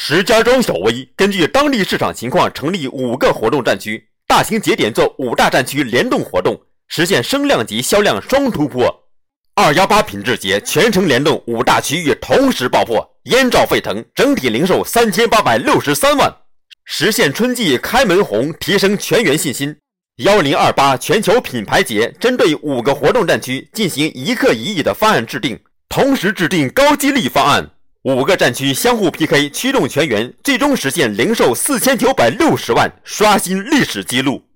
石家庄小微根据当地市场情况成立五个活动战区，大型节点做五大战区联动活动，实现声量级销量双突破。二幺八品质节全程联动五大区域同时爆破，烟罩沸腾，整体零售三千八百六十三万，实现春季开门红，提升全员信心。幺零二八全球品牌节针对五个活动战区进行一刻一亿的方案制定，同时制定高激励方案。五个战区相互 PK，驱动全员，最终实现零售四千九百六十万，刷新历史记录。